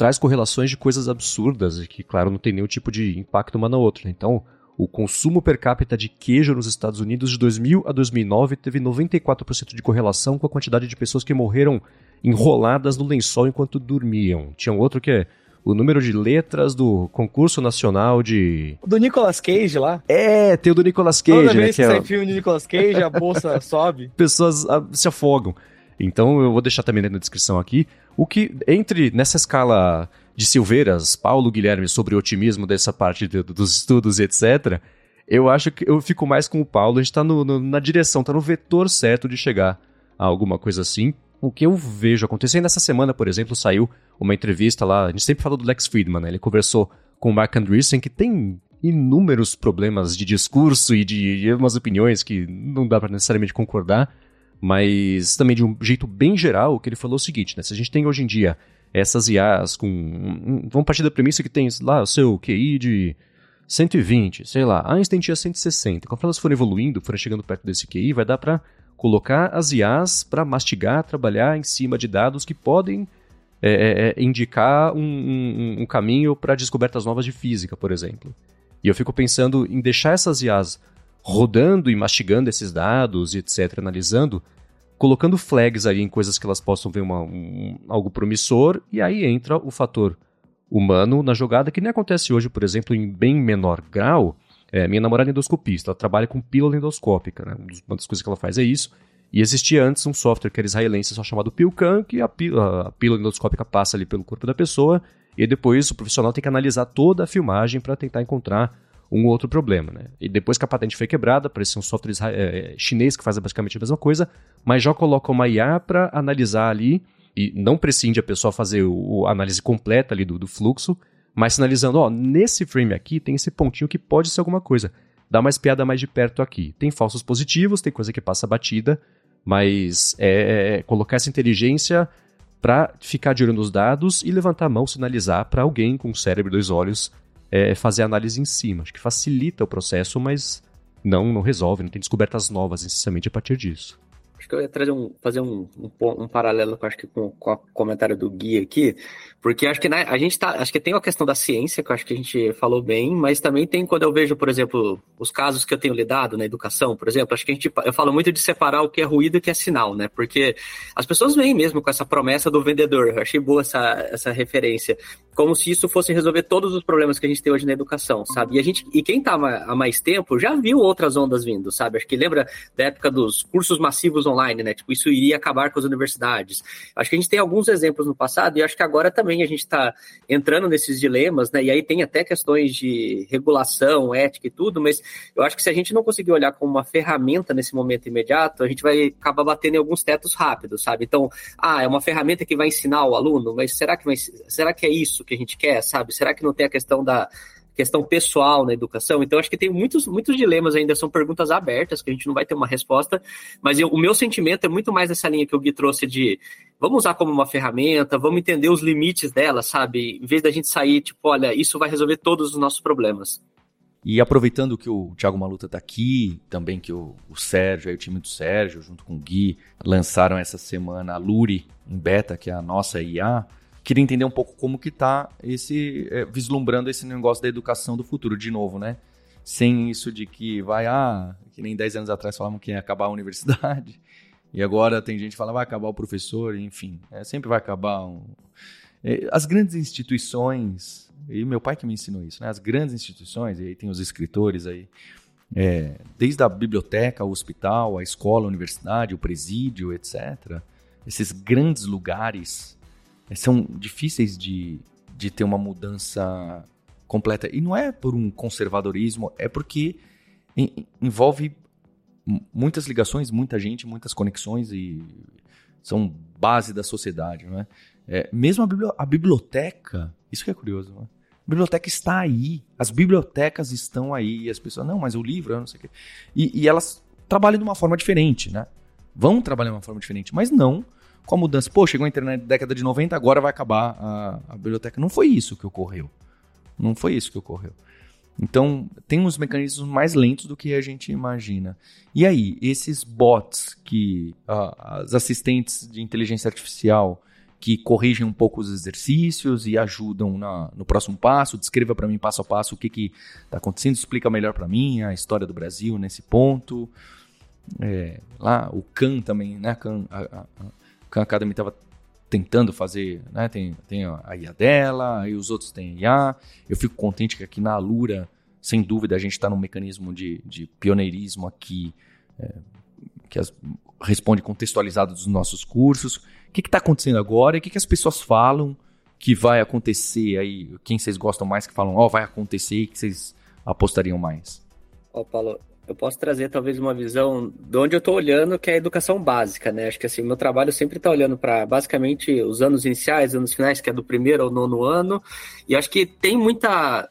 traz correlações de coisas absurdas e que, claro, não tem nenhum tipo de impacto uma na outra. Então, o consumo per capita de queijo nos Estados Unidos de 2000 a 2009 teve 94% de correlação com a quantidade de pessoas que morreram enroladas no lençol enquanto dormiam. Tinha um outro que é o número de letras do concurso nacional de. Do Nicolas Cage lá? É, tem o do Nicolas Cage. Toda né, vez que, que é... sai filme do Nicolas Cage, a bolsa sobe. Pessoas ah, se afogam. Então eu vou deixar também na descrição aqui. O que, entre nessa escala de Silveiras, Paulo Guilherme, sobre o otimismo dessa parte de, dos estudos etc., eu acho que eu fico mais com o Paulo. A gente está na direção, está no vetor certo de chegar a alguma coisa assim. O que eu vejo acontecendo nessa semana, por exemplo, saiu uma entrevista lá. A gente sempre fala do Lex Friedman, né? Ele conversou com o Mark Andreessen, que tem inúmeros problemas de discurso e de umas opiniões que não dá para necessariamente concordar mas também de um jeito bem geral, que ele falou o seguinte, né? Se a gente tem hoje em dia essas IAs com... Vamos partir da premissa que tem lá o seu QI de 120, sei lá, Einstein tinha 160. Conforme elas forem evoluindo, forem chegando perto desse QI, vai dar para colocar as IAs para mastigar, trabalhar em cima de dados que podem é, é, é indicar um, um, um caminho para descobertas novas de física, por exemplo. E eu fico pensando em deixar essas IAs rodando e mastigando esses dados e etc., analisando, colocando flags aí em coisas que elas possam ver uma, um, algo promissor, e aí entra o fator humano na jogada, que nem acontece hoje, por exemplo, em bem menor grau. É, minha namorada é endoscopista, ela trabalha com pílula endoscópica, né? uma das coisas que ela faz é isso. E existia antes um software que era israelense só chamado PillCam, que a pílula, a pílula endoscópica passa ali pelo corpo da pessoa, e depois o profissional tem que analisar toda a filmagem para tentar encontrar um outro problema. Né? E depois que a patente foi quebrada, apareceu um software é, chinês que faz basicamente a mesma coisa, mas já coloca uma IA para analisar ali, e não prescinde a pessoa fazer o, a análise completa ali do, do fluxo, mas sinalizando, ó, nesse frame aqui tem esse pontinho que pode ser alguma coisa. Dá uma espiada mais de perto aqui. Tem falsos positivos, tem coisa que passa batida, mas é, é, é colocar essa inteligência para ficar de olho nos dados e levantar a mão, sinalizar para alguém com o cérebro e dois olhos é, fazer análise em cima. Acho que facilita o processo, mas não, não resolve, não tem descobertas novas necessariamente a partir disso. Acho que eu ia trazer um, fazer um, um, um paralelo acho que com, com o comentário do Gui aqui, porque acho que né, a gente tá. Acho que tem a questão da ciência, que eu acho que a gente falou bem, mas também tem quando eu vejo, por exemplo, os casos que eu tenho lidado na educação, por exemplo, acho que a gente. Eu falo muito de separar o que é ruído e o que é sinal, né? Porque as pessoas vêm mesmo com essa promessa do vendedor. Eu achei boa essa, essa referência. Como se isso fosse resolver todos os problemas que a gente tem hoje na educação, sabe? E a gente. E quem tá há mais tempo já viu outras ondas vindo, sabe? Acho que lembra da época dos cursos massivos online, né? Tipo, isso iria acabar com as universidades. Acho que a gente tem alguns exemplos no passado e acho que agora também também a gente está entrando nesses dilemas, né? E aí tem até questões de regulação, ética e tudo, mas eu acho que se a gente não conseguir olhar como uma ferramenta nesse momento imediato, a gente vai acabar batendo em alguns tetos rápidos, sabe? Então, ah, é uma ferramenta que vai ensinar o aluno, mas será que, vai, será que é isso que a gente quer, sabe? Será que não tem a questão da questão pessoal na educação. Então, acho que tem muitos, muitos dilemas ainda, são perguntas abertas, que a gente não vai ter uma resposta, mas eu, o meu sentimento é muito mais nessa linha que o Gui trouxe de vamos usar como uma ferramenta, vamos entender os limites dela, sabe? Em vez da gente sair, tipo, olha, isso vai resolver todos os nossos problemas. E aproveitando que o Thiago Maluta está aqui, também que o, o Sérgio, o time do Sérgio, junto com o Gui, lançaram essa semana a Luri em beta, que é a nossa IA, queria entender um pouco como que tá esse é, vislumbrando esse negócio da educação do futuro de novo, né? Sem isso de que vai, ah, que nem 10 anos atrás falavam que ia acabar a universidade, e agora tem gente que fala vai acabar o professor, enfim, é, sempre vai acabar um... é, as grandes instituições, e meu pai que me ensinou isso, né? As grandes instituições, e aí tem os escritores aí, é, desde a biblioteca, o hospital, a escola, a universidade, o presídio, etc. Esses grandes lugares são difíceis de, de ter uma mudança completa. E não é por um conservadorismo, é porque envolve muitas ligações, muita gente, muitas conexões e são base da sociedade, não é? é mesmo a, a, biblioteca, isso que é curioso, não é? A biblioteca está aí, as bibliotecas estão aí, as pessoas, não, mas o livro, não sei o quê. E, e elas trabalham de uma forma diferente, né? Vão trabalhar de uma forma diferente, mas não com a mudança. Pô, chegou a internet na década de 90, agora vai acabar a, a biblioteca. Não foi isso que ocorreu. Não foi isso que ocorreu. Então, tem uns mecanismos mais lentos do que a gente imagina. E aí, esses bots que uh, as assistentes de inteligência artificial que corrigem um pouco os exercícios e ajudam na, no próximo passo, descreva para mim passo a passo o que está acontecendo, explica melhor para mim a história do Brasil nesse ponto. É, lá o Khan também, né? Khan, a, a, Khan Academy estava tentando fazer, né? Tem, tem a IA dela, e os outros têm IA. Eu fico contente que aqui na Alura, sem dúvida, a gente está num mecanismo de, de pioneirismo aqui, é, que as, responde contextualizado dos nossos cursos. O que está acontecendo agora e o que, que as pessoas falam que vai acontecer aí? Quem vocês gostam mais que falam, ó, oh, vai acontecer e que vocês apostariam mais? Ó, oh, Paulo, eu posso trazer talvez uma visão de onde eu estou olhando, que é a educação básica, né? Acho que assim, meu trabalho sempre está olhando para basicamente os anos iniciais, anos finais, que é do primeiro ao nono ano, e acho que tem muita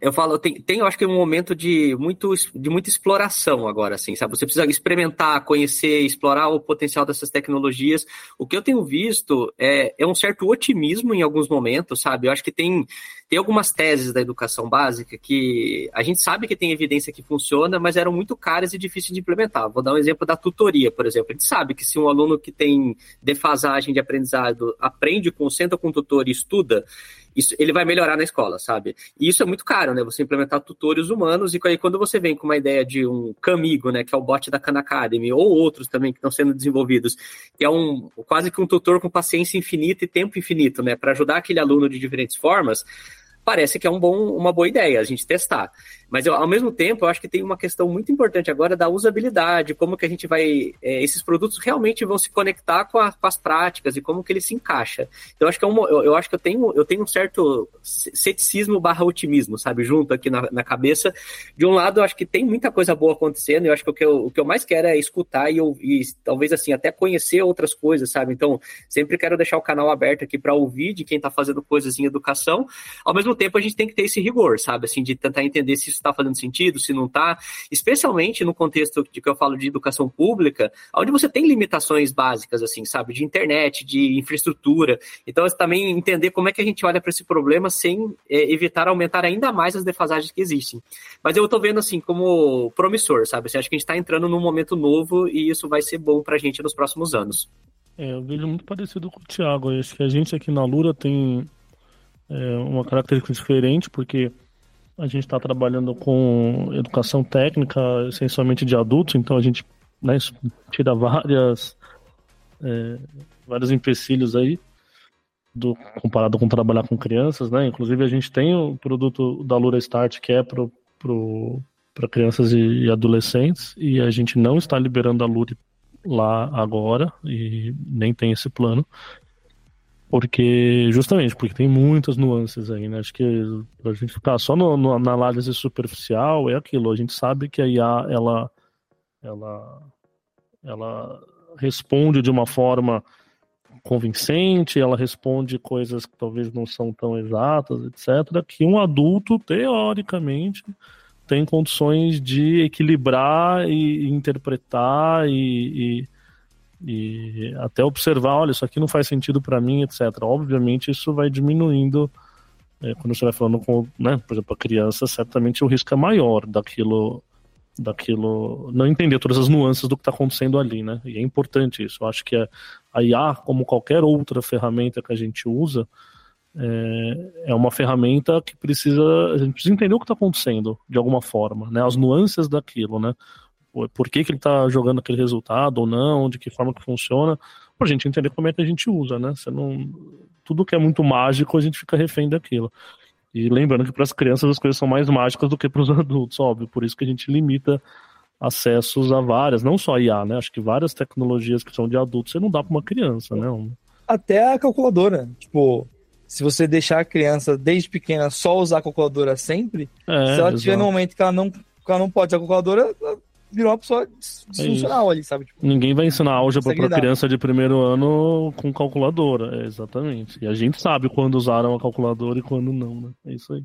eu falo, tem, tem, eu acho que um momento de, muito, de muita exploração agora, assim, sabe? Você precisa experimentar, conhecer, explorar o potencial dessas tecnologias. O que eu tenho visto é, é um certo otimismo em alguns momentos, sabe? Eu acho que tem, tem algumas teses da educação básica que a gente sabe que tem evidência que funciona, mas eram muito caras e difíceis de implementar. Vou dar um exemplo da tutoria, por exemplo. A gente sabe que se um aluno que tem defasagem de aprendizado aprende com, senta com o tutor e estuda, isso, ele vai melhorar na escola, sabe? E isso é muito caro, né? Você implementar tutores humanos e aí quando você vem com uma ideia de um Camigo, né, que é o bot da Khan Academy, ou outros também que estão sendo desenvolvidos, que é um quase que um tutor com paciência infinita e tempo infinito, né, para ajudar aquele aluno de diferentes formas, parece que é um bom, uma boa ideia a gente testar. Mas eu, ao mesmo tempo, eu acho que tem uma questão muito importante agora da usabilidade, como que a gente vai. É, esses produtos realmente vão se conectar com, a, com, as práticas e como que ele se encaixa. Então, eu acho que, é um, eu, eu, acho que eu, tenho, eu tenho um certo ceticismo barra otimismo, sabe, junto aqui na, na, cabeça. De um lado, eu acho que tem muita coisa boa acontecendo, eu acho que o que eu, o que eu mais quero é escutar e, e talvez assim, até conhecer outras coisas, sabe? Então, sempre quero deixar o canal aberto aqui para ouvir de quem está fazendo coisas em educação. Ao mesmo tempo a gente tem que ter esse rigor, sabe? Assim, de tentar entender se está fazendo sentido, se não está, especialmente no contexto de que eu falo de educação pública, onde você tem limitações básicas, assim, sabe? De internet, de infraestrutura. Então, também entender como é que a gente olha para esse problema sem é, evitar aumentar ainda mais as defasagens que existem. Mas eu estou vendo, assim, como promissor, sabe? Assim, acho que a gente está entrando num momento novo e isso vai ser bom para a gente nos próximos anos. É, eu vejo muito parecido com o Thiago. acho que a gente aqui na Lura tem é, uma característica diferente, porque a gente está trabalhando com educação técnica, essencialmente de adultos, então a gente né, tira várias, é, vários empecilhos aí, do, comparado com trabalhar com crianças, né? Inclusive a gente tem o produto da Lura Start que é para pro, pro, crianças e, e adolescentes, e a gente não está liberando a Lura lá agora, e nem tem esse plano. Porque, justamente, porque tem muitas nuances aí, né? Acho que a gente ficar só no, no, na análise superficial é aquilo. A gente sabe que a IA, ela, ela, ela responde de uma forma convincente, ela responde coisas que talvez não são tão exatas, etc., que um adulto, teoricamente, tem condições de equilibrar e interpretar e, e até observar, olha, isso aqui não faz sentido para mim, etc. Obviamente isso vai diminuindo é, quando você vai falando com, né, por exemplo, a criança, certamente o risco é maior daquilo, daquilo, não entender todas as nuances do que está acontecendo ali, né? E é importante isso. Eu acho que a IA, como qualquer outra ferramenta que a gente usa, é, é uma ferramenta que precisa, a gente precisa entender o que está acontecendo de alguma forma, né? As nuances daquilo, né? Por que, que ele está jogando aquele resultado ou não, de que forma que funciona, para a gente entender como é que a gente usa, né? Você não, tudo que é muito mágico a gente fica refém daquilo. E lembrando que para as crianças as coisas são mais mágicas do que para os adultos, óbvio, por isso que a gente limita acessos a várias, não só IA, né? Acho que várias tecnologias que são de adultos você não dá para uma criança, né? Até a calculadora, tipo, se você deixar a criança desde pequena só usar a calculadora sempre, é, se ela exato. tiver no momento que ela não, que ela não pode usar a calculadora, virou uma pessoa disfuncional é ali, sabe? Tipo, Ninguém vai ensinar álgebra para criança de primeiro ano com calculadora, é, exatamente. E a gente sabe quando usaram a calculadora e quando não, né? É isso aí.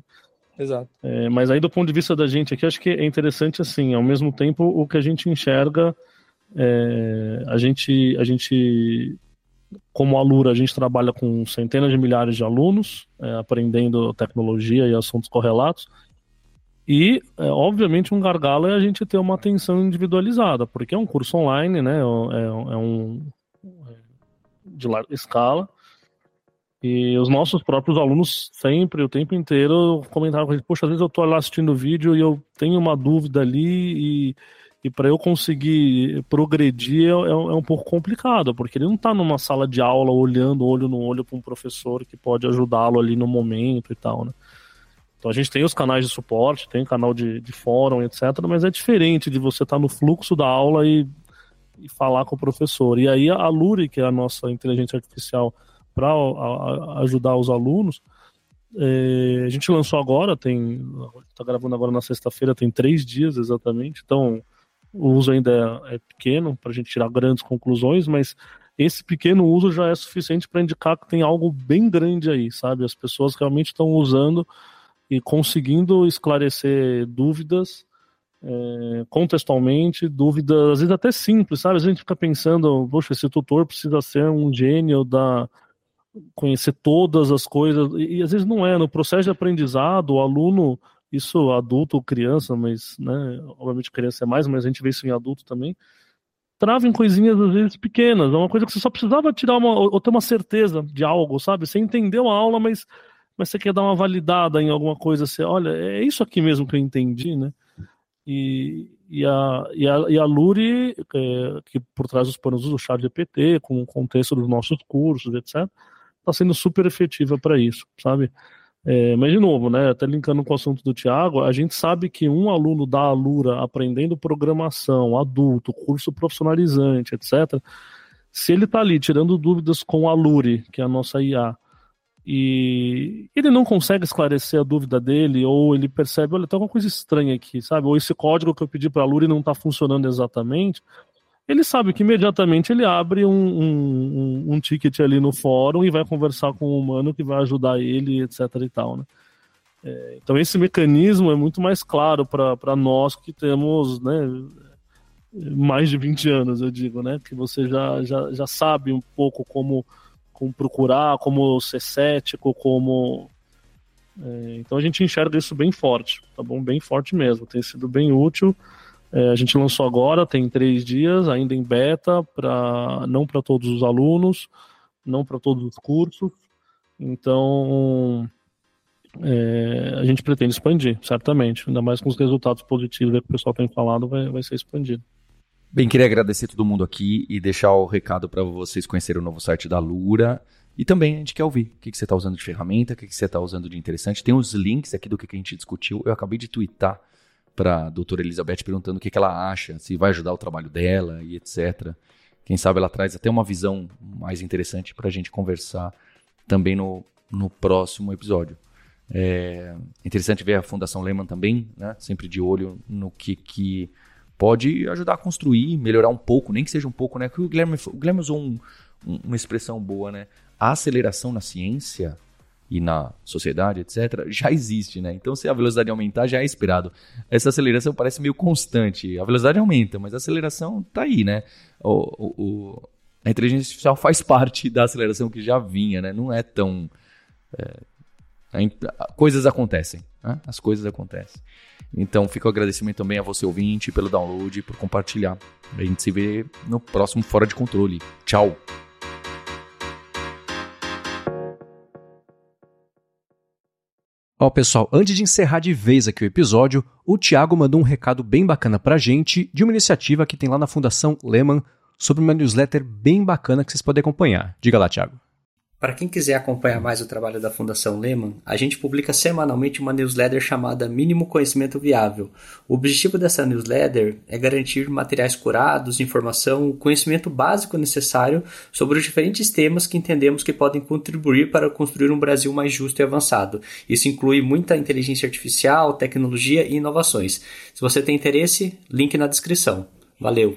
Exato. É, mas aí do ponto de vista da gente aqui, acho que é interessante assim, ao mesmo tempo o que a gente enxerga, é, a gente, a gente como Alura, a gente trabalha com centenas de milhares de alunos, é, aprendendo tecnologia e assuntos correlatos, e, é, obviamente, um gargalo é a gente ter uma atenção individualizada, porque é um curso online, né? É, é, é um é de larga escala. E os nossos próprios alunos sempre, o tempo inteiro, comentavam com a gente, poxa, às vezes eu estou lá assistindo o vídeo e eu tenho uma dúvida ali e, e para eu conseguir progredir é, é, um pouco complicado, porque ele não está numa sala de aula olhando olho no olho para um professor que pode ajudá-lo ali no momento e tal, né? Então a gente tem os canais de suporte, tem canal de, de fórum, etc. Mas é diferente de você estar tá no fluxo da aula e, e falar com o professor. E aí a Luri, que é a nossa inteligência artificial para ajudar os alunos, é, a gente lançou agora, tem. está gravando agora na sexta-feira, tem três dias exatamente. Então o uso ainda é, é pequeno para a gente tirar grandes conclusões, mas esse pequeno uso já é suficiente para indicar que tem algo bem grande aí, sabe? As pessoas realmente estão usando e conseguindo esclarecer dúvidas é, contextualmente, dúvidas às vezes até simples, sabe? a gente fica pensando, poxa, esse tutor precisa ser um gênio da conhecer todas as coisas e, e às vezes não é. No processo de aprendizado, o aluno, isso adulto ou criança, mas, né, obviamente criança é mais, mas a gente vê isso em adulto também trava em coisinhas às vezes pequenas, é uma coisa que você só precisava tirar uma ou ter uma certeza de algo, sabe? Você entendeu a aula, mas mas você quer dar uma validada em alguma coisa, você, olha, é isso aqui mesmo que eu entendi, né? E, e, a, e, a, e a Luri, é, que por trás dos panos do chat GPT, com o contexto dos nossos cursos, etc., está sendo super efetiva para isso, sabe? É, mas, de novo, né, até linkando com o assunto do Tiago, a gente sabe que um aluno da Alura aprendendo programação, adulto, curso profissionalizante, etc., se ele está ali tirando dúvidas com a Luri, que é a nossa IA, e ele não consegue esclarecer a dúvida dele, ou ele percebe, olha, tem alguma coisa estranha aqui, sabe? Ou esse código que eu pedi para a Luri não está funcionando exatamente. Ele sabe que imediatamente ele abre um, um, um, ticket ali no fórum e vai conversar com o um humano que vai ajudar ele, etc e tal, né? É, então esse mecanismo é muito mais claro para nós que temos né, mais de 20 anos, eu digo, né? Que você já, já, já sabe um pouco como, como procurar, como ser cético, como. É, então a gente enxerga isso bem forte, tá bom? Bem forte mesmo. Tem sido bem útil. É, a gente lançou agora, tem três dias, ainda em beta, pra, não para todos os alunos, não para todos os cursos. Então, é, a gente pretende expandir, certamente. Ainda mais com os resultados positivos que o pessoal tem falado, vai, vai ser expandido. Bem, queria agradecer todo mundo aqui e deixar o recado para vocês conhecerem o novo site da Lura. E também a gente quer ouvir o que, que você está usando de ferramenta, o que, que você está usando de interessante. Tem os links aqui do que, a gente discutiu. Eu acabei de twittar para a doutora Elizabeth perguntando o que, que ela acha, se vai ajudar o trabalho dela e etc. Quem sabe ela traz até uma visão mais interessante para a gente conversar também no, no próximo episódio. É interessante ver a Fundação Lehman também, né? sempre de olho no que, que pode ajudar a construir, melhorar um pouco, nem que seja um pouco, né? o Guilherme, o Guilherme usou um, um, uma expressão boa, né? A aceleração na ciência e na sociedade, etc., já existe, né? Então, se a velocidade aumentar, já é esperado. Essa aceleração parece meio constante. A velocidade aumenta, mas a aceleração está aí, né? O, o, o, a inteligência artificial faz parte da aceleração que já vinha, né? Não é tão. É, coisas acontecem. Né? As coisas acontecem. Então fica o agradecimento também a você ouvinte pelo download, por compartilhar. A gente se vê no próximo Fora de Controle. Tchau! Ó, pessoal, antes de encerrar de vez aqui o episódio, o Thiago mandou um recado bem bacana pra gente de uma iniciativa que tem lá na Fundação Lehman sobre uma newsletter bem bacana que vocês podem acompanhar. Diga lá, Thiago. Para quem quiser acompanhar mais o trabalho da Fundação Lehman, a gente publica semanalmente uma newsletter chamada Mínimo Conhecimento Viável. O objetivo dessa newsletter é garantir materiais curados, informação, conhecimento básico necessário sobre os diferentes temas que entendemos que podem contribuir para construir um Brasil mais justo e avançado. Isso inclui muita inteligência artificial, tecnologia e inovações. Se você tem interesse, link na descrição. Valeu!